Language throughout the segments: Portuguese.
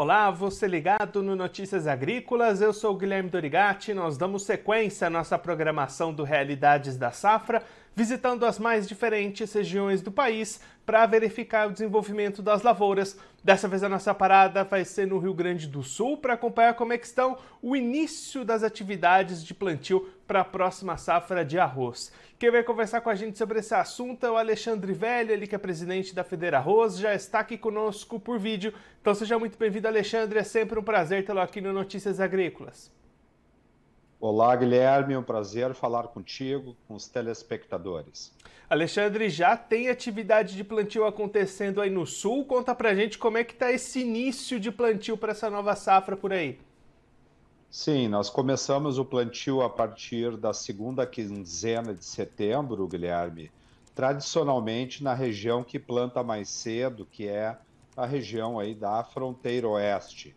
Olá, você ligado no Notícias Agrícolas, eu sou Guilherme Dorigati. Nós damos sequência à nossa programação do Realidades da Safra, visitando as mais diferentes regiões do país para verificar o desenvolvimento das lavouras. Dessa vez a nossa parada vai ser no Rio Grande do Sul para acompanhar como é que estão o início das atividades de plantio para a próxima safra de arroz. Quem vai conversar com a gente sobre esse assunto é o Alexandre Velho, ele que é presidente da Federa Arroz, já está aqui conosco por vídeo. Então seja muito bem-vindo, Alexandre. É sempre um prazer tê-lo aqui no Notícias Agrícolas. Olá, Guilherme, é um prazer falar contigo, com os telespectadores. Alexandre, já tem atividade de plantio acontecendo aí no sul? Conta pra gente como é que está esse início de plantio para essa nova safra por aí. Sim, nós começamos o plantio a partir da segunda quinzena de setembro, Guilherme, tradicionalmente na região que planta mais cedo, que é a região aí da fronteira oeste.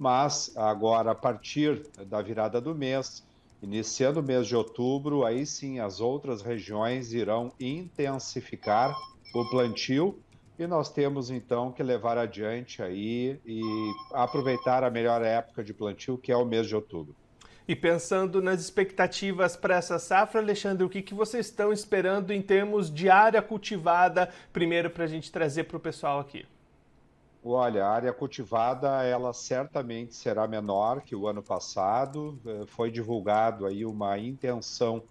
Mas agora, a partir da virada do mês, iniciando o mês de outubro, aí sim as outras regiões irão intensificar o plantio e nós temos então que levar adiante aí e aproveitar a melhor época de plantio, que é o mês de outubro. E pensando nas expectativas para essa safra, Alexandre, o que, que vocês estão esperando em termos de área cultivada, primeiro para a gente trazer para o pessoal aqui? Olha, a área cultivada, ela certamente será menor que o ano passado. Eh, foi divulgado aí uma intenção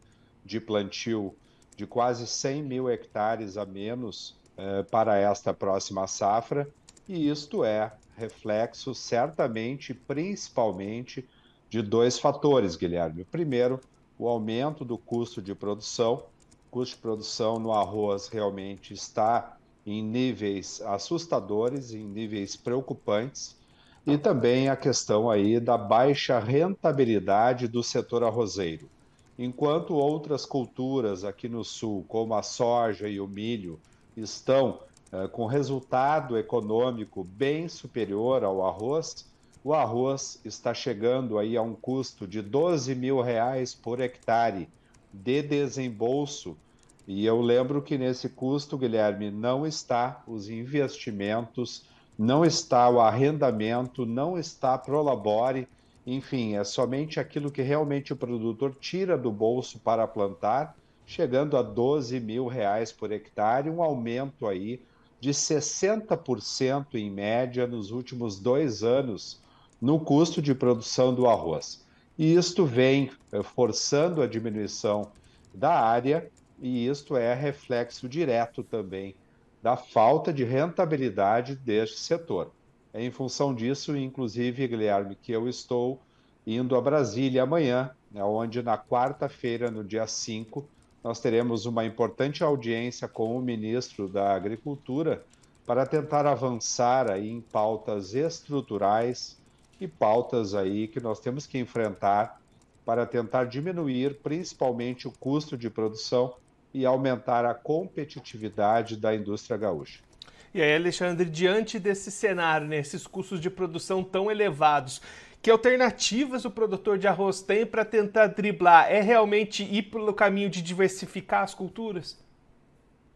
de plantio de quase 100 mil hectares a menos eh, para esta próxima safra, e isto é reflexo certamente, principalmente, de dois fatores, Guilherme. O primeiro, o aumento do custo de produção. O custo de produção no arroz realmente está em níveis assustadores, em níveis preocupantes, e também a questão aí da baixa rentabilidade do setor arrozeiro. Enquanto outras culturas aqui no sul, como a soja e o milho, estão uh, com resultado econômico bem superior ao arroz, o arroz está chegando aí a um custo de 12 mil reais por hectare de desembolso. E eu lembro que nesse custo, Guilherme, não está os investimentos, não está o arrendamento, não está Prolabore, enfim, é somente aquilo que realmente o produtor tira do bolso para plantar chegando a 12 mil reais por hectare, um aumento aí de 60% em média nos últimos dois anos no custo de produção do arroz. E isto vem eh, forçando a diminuição da área, e isto é reflexo direto também da falta de rentabilidade deste setor. É em função disso, inclusive, Guilherme, que eu estou indo a Brasília amanhã, né, onde na quarta-feira, no dia 5, nós teremos uma importante audiência com o ministro da Agricultura para tentar avançar aí em pautas estruturais e pautas aí que nós temos que enfrentar para tentar diminuir principalmente o custo de produção e aumentar a competitividade da indústria gaúcha. E aí, Alexandre, diante desse cenário, nesses né, custos de produção tão elevados, que alternativas o produtor de arroz tem para tentar driblar? É realmente ir pelo caminho de diversificar as culturas?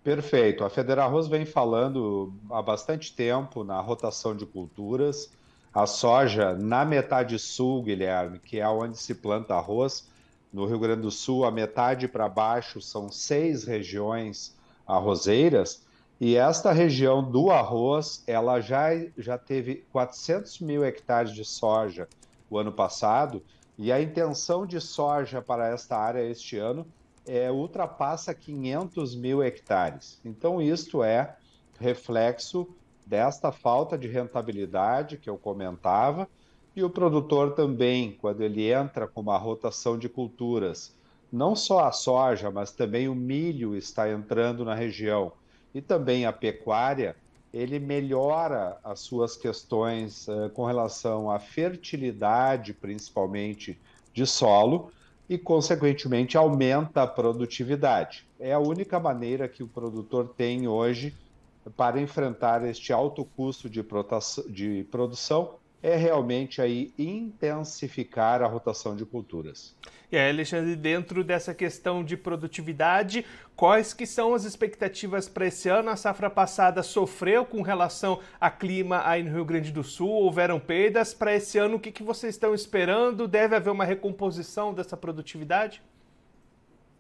Perfeito. A Federal Arroz vem falando há bastante tempo na rotação de culturas. A soja na metade sul, Guilherme, que é onde se planta arroz, no Rio Grande do Sul, a metade para baixo são seis regiões arrozeiras. E esta região do arroz, ela já, já teve 400 mil hectares de soja o ano passado, e a intenção de soja para esta área este ano é, ultrapassa 500 mil hectares. Então, isto é reflexo desta falta de rentabilidade que eu comentava, e o produtor também, quando ele entra com uma rotação de culturas, não só a soja, mas também o milho está entrando na região e também a pecuária, ele melhora as suas questões uh, com relação à fertilidade, principalmente de solo, e, consequentemente, aumenta a produtividade. É a única maneira que o produtor tem hoje para enfrentar este alto custo de, de produção é realmente aí intensificar a rotação de culturas. E aí, Alexandre, dentro dessa questão de produtividade, quais que são as expectativas para esse ano? A safra passada sofreu com relação a clima aí no Rio Grande do Sul, houveram perdas. Para esse ano, o que, que vocês estão esperando? Deve haver uma recomposição dessa produtividade?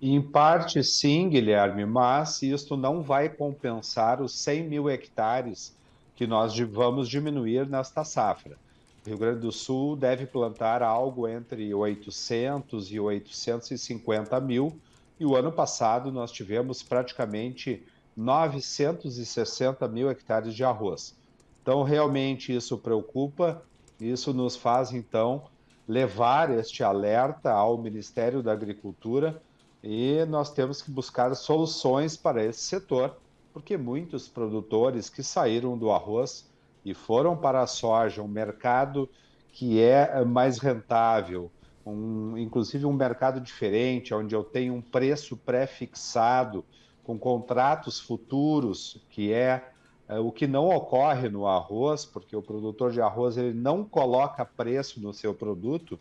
Em parte, sim, Guilherme, mas isto não vai compensar os 100 mil hectares que nós vamos diminuir nesta safra. Rio Grande do Sul deve plantar algo entre 800 e 850 mil, e o ano passado nós tivemos praticamente 960 mil hectares de arroz. Então, realmente isso preocupa, isso nos faz, então, levar este alerta ao Ministério da Agricultura. E nós temos que buscar soluções para esse setor, porque muitos produtores que saíram do arroz e foram para a soja, um mercado que é mais rentável, um, inclusive um mercado diferente, onde eu tenho um preço pré-fixado, com contratos futuros, que é, é, o que não ocorre no arroz, porque o produtor de arroz ele não coloca preço no seu produto,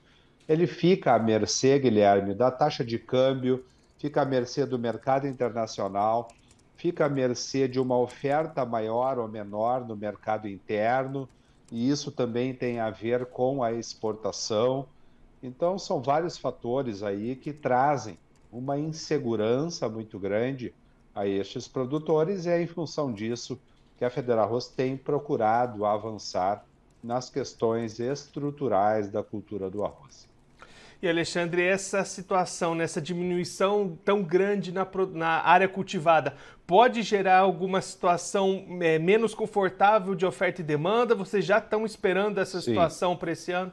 ele fica à mercê, Guilherme, da taxa de câmbio, fica à mercê do mercado internacional fica à mercê de uma oferta maior ou menor no mercado interno, e isso também tem a ver com a exportação. Então, são vários fatores aí que trazem uma insegurança muito grande a estes produtores, e é em função disso que a Federarroz tem procurado avançar nas questões estruturais da cultura do arroz. E Alexandre, essa situação, nessa diminuição tão grande na, na área cultivada, pode gerar alguma situação é, menos confortável de oferta e demanda? Vocês já estão esperando essa situação para esse ano?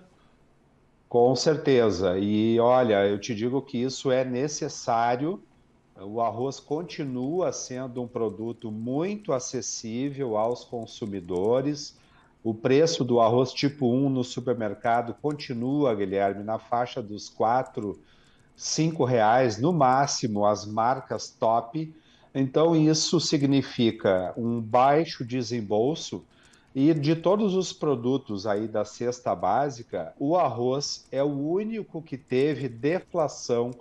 Com certeza. E olha, eu te digo que isso é necessário. O arroz continua sendo um produto muito acessível aos consumidores. O preço do arroz tipo 1 no supermercado continua, Guilherme, na faixa dos 4, 5 reais, no máximo, as marcas top. Então, isso significa um baixo desembolso e de todos os produtos aí da cesta básica, o arroz é o único que teve deflação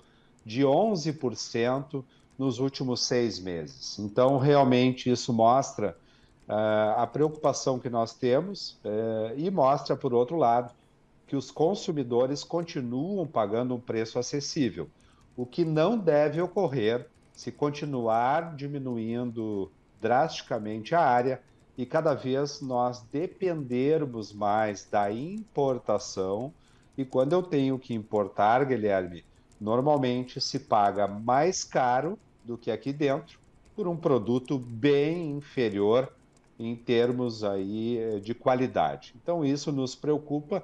de 11% nos últimos seis meses. Então, realmente, isso mostra a preocupação que nós temos uh, e mostra, por outro lado, que os consumidores continuam pagando um preço acessível, o que não deve ocorrer se continuar diminuindo drasticamente a área e cada vez nós dependermos mais da importação. E quando eu tenho que importar, Guilherme, normalmente se paga mais caro do que aqui dentro por um produto bem inferior em termos aí eh, de qualidade. Então isso nos preocupa,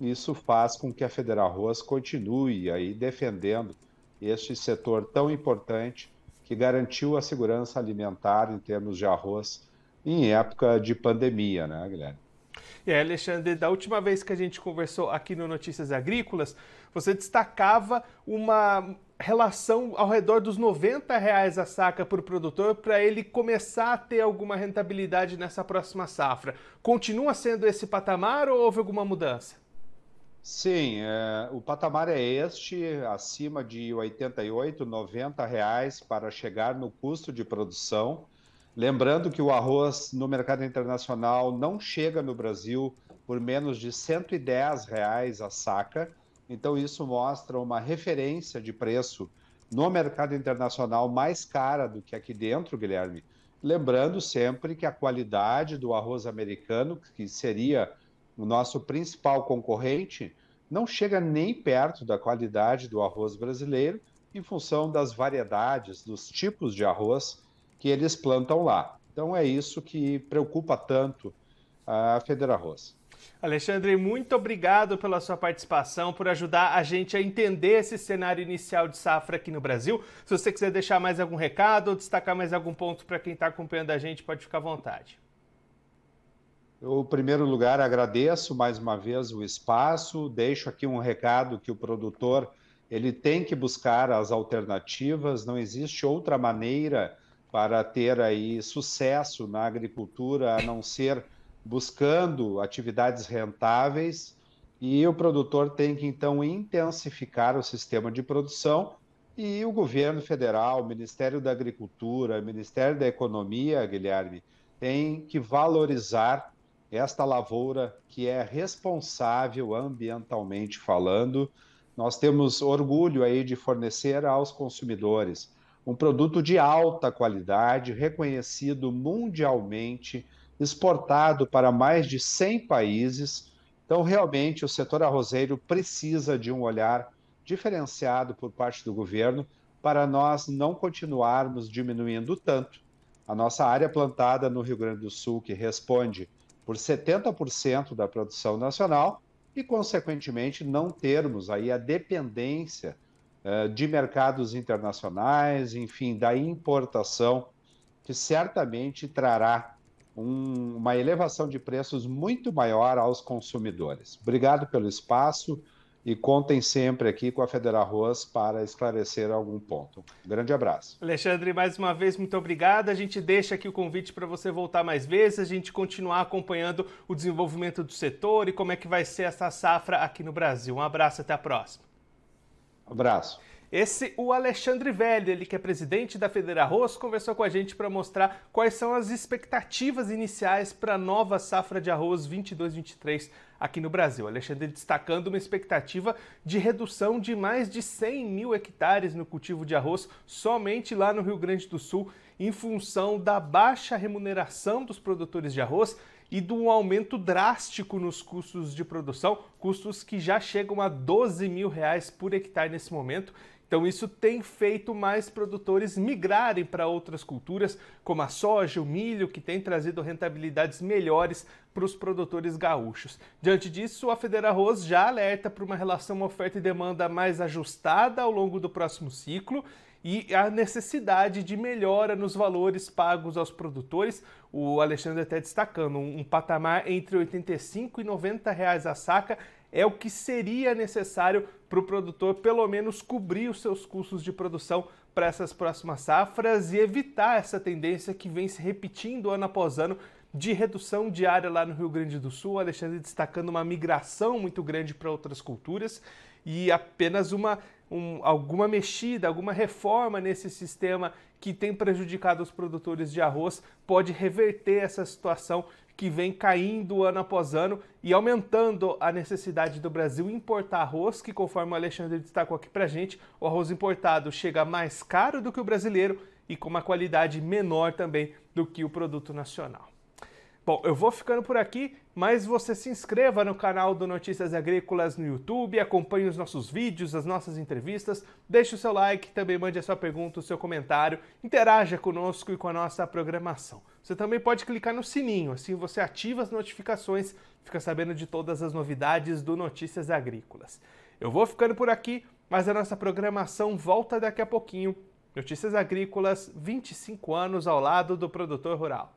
isso faz com que a Federal Arroz continue aí defendendo este setor tão importante que garantiu a segurança alimentar em termos de arroz em época de pandemia, né, Guilherme? E aí, Alexandre, da última vez que a gente conversou aqui no Notícias Agrícolas, você destacava uma relação ao redor dos 90 reais a saca para o produtor para ele começar a ter alguma rentabilidade nessa próxima safra. Continua sendo esse patamar ou houve alguma mudança? Sim, é, o patamar é este, acima de 88, 90 reais para chegar no custo de produção. Lembrando que o arroz no mercado internacional não chega no Brasil por menos de 110 reais a saca. Então, isso mostra uma referência de preço no mercado internacional mais cara do que aqui dentro, Guilherme. Lembrando sempre que a qualidade do arroz americano, que seria o nosso principal concorrente, não chega nem perto da qualidade do arroz brasileiro, em função das variedades, dos tipos de arroz que eles plantam lá. Então é isso que preocupa tanto a Federal Arroz. Alexandre, muito obrigado pela sua participação, por ajudar a gente a entender esse cenário inicial de safra aqui no Brasil. Se você quiser deixar mais algum recado ou destacar mais algum ponto para quem está acompanhando a gente, pode ficar à vontade. Eu, em primeiro lugar, agradeço mais uma vez o espaço, deixo aqui um recado que o produtor ele tem que buscar as alternativas, não existe outra maneira para ter aí sucesso na agricultura a não ser buscando atividades rentáveis e o produtor tem que então intensificar o sistema de produção e o governo federal, o Ministério da Agricultura, o Ministério da Economia, Guilherme, tem que valorizar esta lavoura que é responsável ambientalmente falando. Nós temos orgulho aí de fornecer aos consumidores um produto de alta qualidade, reconhecido mundialmente, exportado para mais de 100 países. Então, realmente, o setor arrozeiro precisa de um olhar diferenciado por parte do governo para nós não continuarmos diminuindo tanto a nossa área plantada no Rio Grande do Sul, que responde por 70% da produção nacional, e, consequentemente, não termos aí a dependência uh, de mercados internacionais, enfim, da importação, que certamente trará um, uma elevação de preços muito maior aos consumidores. Obrigado pelo espaço e contem sempre aqui com a Federal Arroz para esclarecer algum ponto. Um grande abraço. Alexandre, mais uma vez, muito obrigado. A gente deixa aqui o convite para você voltar mais vezes, a gente continuar acompanhando o desenvolvimento do setor e como é que vai ser essa safra aqui no Brasil. Um abraço, até a próxima. Um abraço. Esse, o Alexandre Velho, ele que é presidente da Federarroz, conversou com a gente para mostrar quais são as expectativas iniciais para a nova safra de arroz 22-23 aqui no Brasil. Alexandre destacando uma expectativa de redução de mais de 100 mil hectares no cultivo de arroz somente lá no Rio Grande do Sul, em função da baixa remuneração dos produtores de arroz e do aumento drástico nos custos de produção, custos que já chegam a 12 mil reais por hectare nesse momento então, isso tem feito mais produtores migrarem para outras culturas, como a soja, o milho, que tem trazido rentabilidades melhores para os produtores gaúchos. Diante disso, a Federarroz já alerta para uma relação oferta e demanda mais ajustada ao longo do próximo ciclo e a necessidade de melhora nos valores pagos aos produtores. O Alexandre até destacando um, patamar entre 85 e 90 reais a saca é o que seria necessário para o produtor pelo menos cobrir os seus custos de produção para essas próximas safras e evitar essa tendência que vem se repetindo ano após ano de redução diária lá no Rio Grande do Sul, Alexandre destacando uma migração muito grande para outras culturas e apenas uma um, alguma mexida, alguma reforma nesse sistema que tem prejudicado os produtores de arroz pode reverter essa situação que vem caindo ano após ano e aumentando a necessidade do Brasil importar arroz, que conforme o Alexandre destacou aqui pra gente, o arroz importado chega mais caro do que o brasileiro e com uma qualidade menor também do que o produto nacional. Bom, eu vou ficando por aqui, mas você se inscreva no canal do Notícias Agrícolas no YouTube, acompanhe os nossos vídeos, as nossas entrevistas, deixe o seu like, também mande a sua pergunta, o seu comentário, interaja conosco e com a nossa programação. Você também pode clicar no sininho, assim você ativa as notificações, fica sabendo de todas as novidades do Notícias Agrícolas. Eu vou ficando por aqui, mas a nossa programação volta daqui a pouquinho. Notícias Agrícolas, 25 anos ao lado do produtor rural.